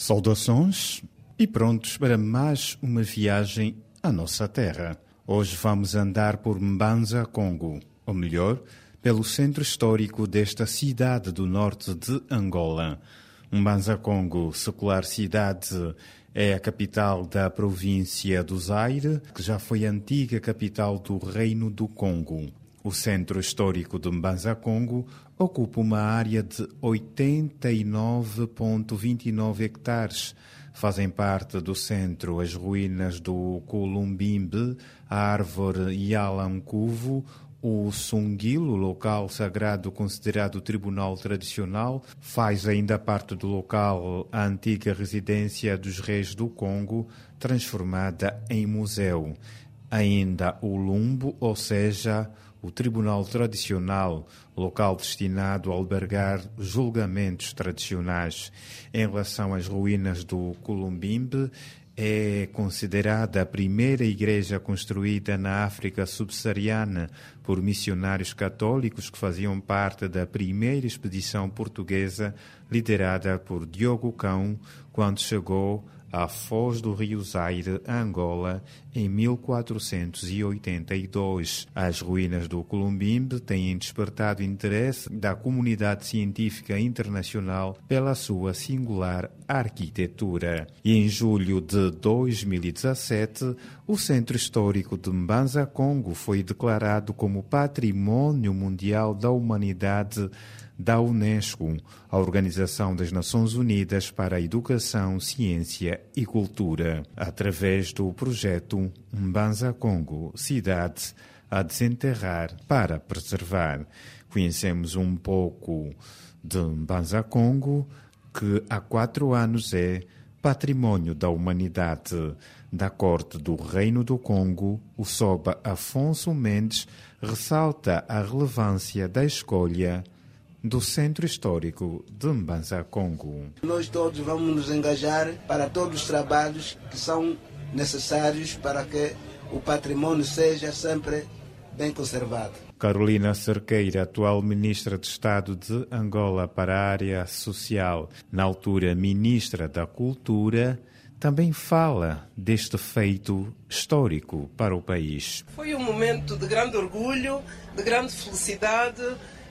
Saudações e prontos para mais uma viagem à nossa terra. Hoje vamos andar por Mbanza, Congo, ou melhor, pelo centro histórico desta cidade do norte de Angola. Mbanza, Congo, secular cidade, é a capital da província do Zaire, que já foi antiga capital do Reino do Congo. O centro histórico de Mbanza Congo ocupa uma área de 89,29 hectares. Fazem parte do centro as ruínas do Columbimbe, a árvore Yalancuvo, o Sungilo, local sagrado considerado tribunal tradicional, faz ainda parte do local a antiga residência dos reis do Congo, transformada em museu. Ainda o Lumbo, ou seja, o tribunal tradicional, local destinado a albergar julgamentos tradicionais. Em relação às ruínas do Columbimbe, é considerada a primeira igreja construída na África subsaariana por missionários católicos que faziam parte da primeira expedição portuguesa liderada por Diogo Cão quando chegou à foz do rio Zaire, Angola, em 1482. As ruínas do Columbimbe têm despertado interesse da comunidade científica internacional pela sua singular arquitetura. E em julho de 2017, o Centro Histórico de Mbanza Congo foi declarado como Patrimônio Mundial da Humanidade da Unesco, a Organização das Nações Unidas para a Educação, Ciência e Cultura, através do projeto Mbanza Congo, cidade a desenterrar para preservar. Conhecemos um pouco de Mbanza Congo, que há quatro anos é Patrimônio da Humanidade. Da Corte do Reino do Congo, o Soba Afonso Mendes ressalta a relevância da escolha do Centro Histórico de Mbanza Congo. Nós todos vamos nos engajar para todos os trabalhos que são necessários para que o patrimônio seja sempre bem conservado. Carolina Cerqueira, atual Ministra de Estado de Angola para a área social, na altura Ministra da Cultura, também fala deste feito histórico para o país. Foi um momento de grande orgulho, de grande felicidade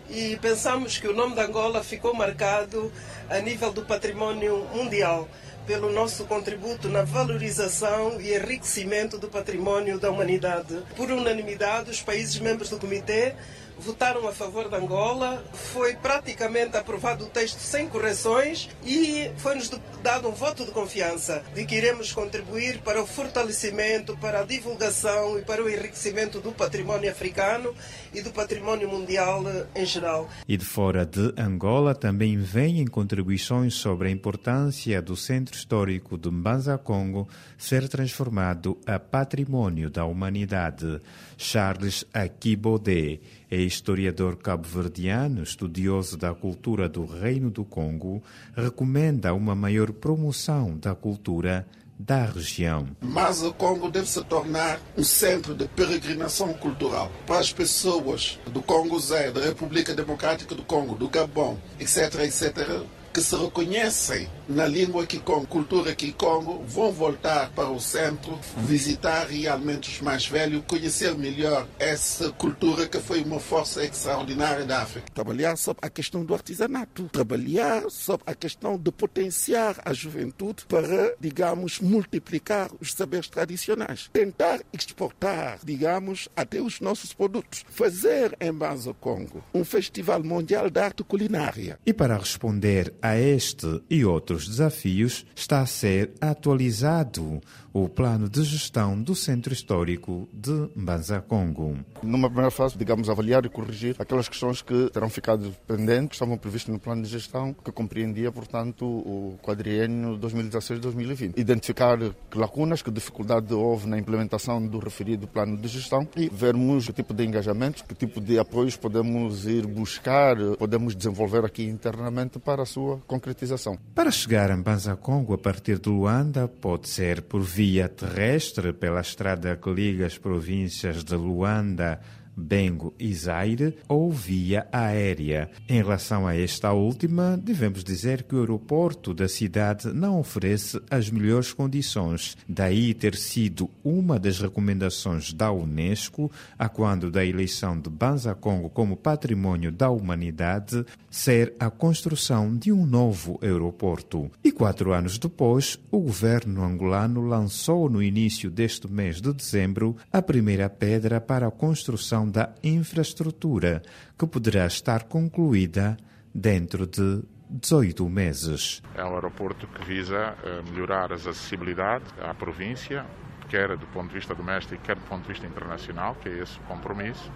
e pensamos que o nome de Angola ficou marcado a nível do património mundial pelo nosso contributo na valorização e enriquecimento do património da humanidade. Por unanimidade, os países membros do comitê votaram a favor da Angola. Foi praticamente aprovado o texto sem correções e foi-nos dado um voto de confiança de que iremos contribuir para o fortalecimento, para a divulgação e para o enriquecimento do património africano e do património mundial em geral. E de fora de Angola também vêm contribuições sobre a importância do Centro Histórico de Mbanza Congo ser transformado a património da humanidade. Charles Akibode é historiador cabo-verdiano, estudioso da cultura do Reino do Congo, recomenda uma maior promoção da cultura da região. Mas o Congo deve se tornar um centro de peregrinação cultural para as pessoas do Congo Zé, da República Democrática do Congo, do Gabão, etc, etc, que se reconhecem na língua Kikongo, cultura Kikongo, vão voltar para o centro, visitar realmente os mais velhos, conhecer melhor essa cultura que foi uma força extraordinária da África. Trabalhar sobre a questão do artesanato, trabalhar sobre a questão de potenciar a juventude para, digamos, multiplicar os saberes tradicionais, tentar exportar, digamos, até os nossos produtos, fazer em Banza Congo um festival mundial de arte culinária. E para responder a este e outros desafios, está a ser atualizado o plano de gestão do Centro Histórico de Mbanza Congo. Numa primeira fase, digamos, avaliar e corrigir aquelas questões que terão ficado pendentes, que estavam previstas no plano de gestão, que compreendia, portanto, o quadriênio 2016-2020. Identificar que lacunas, que dificuldade houve na implementação do referido plano de gestão e vermos que tipo de engajamentos, que tipo de apoios podemos ir buscar, podemos desenvolver aqui internamente para a sua concretização. Para chegar a Mbanza Congo a partir de Luanda, pode ser por via terrestre pela estrada que liga as províncias de Luanda Bengo e Zaire ou via aérea. Em relação a esta última, devemos dizer que o aeroporto da cidade não oferece as melhores condições, daí ter sido uma das recomendações da Unesco, a quando da eleição de Banza Congo como patrimônio da humanidade, ser a construção de um novo aeroporto. E quatro anos depois, o governo angolano lançou no início deste mês de dezembro a primeira pedra para a construção da infraestrutura, que poderá estar concluída dentro de 18 meses. É um aeroporto que visa melhorar as acessibilidades à província, quer do ponto de vista doméstico, quer do ponto de vista internacional, que é esse o compromisso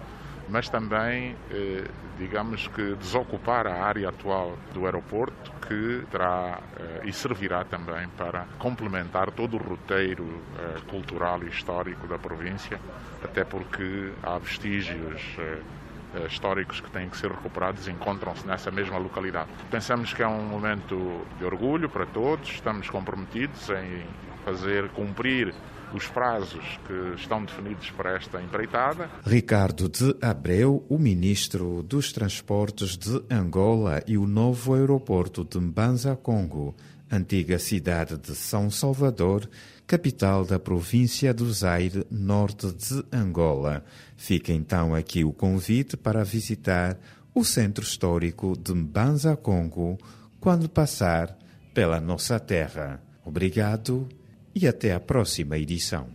mas também, eh, digamos que, desocupar a área atual do aeroporto, que terá eh, e servirá também para complementar todo o roteiro eh, cultural e histórico da província, até porque há vestígios históricos que têm que ser recuperados encontram-se nessa mesma localidade. Pensamos que é um momento de orgulho para todos, estamos comprometidos em fazer cumprir os prazos que estão definidos para esta empreitada. Ricardo de Abreu, o ministro dos Transportes de Angola e o novo aeroporto de Mbanza Congo, antiga cidade de São Salvador, capital da província do Zaire, norte de Angola. Fica então aqui o convite para visitar o centro histórico de Mbanza Congo quando passar pela nossa terra. Obrigado e até a próxima edição.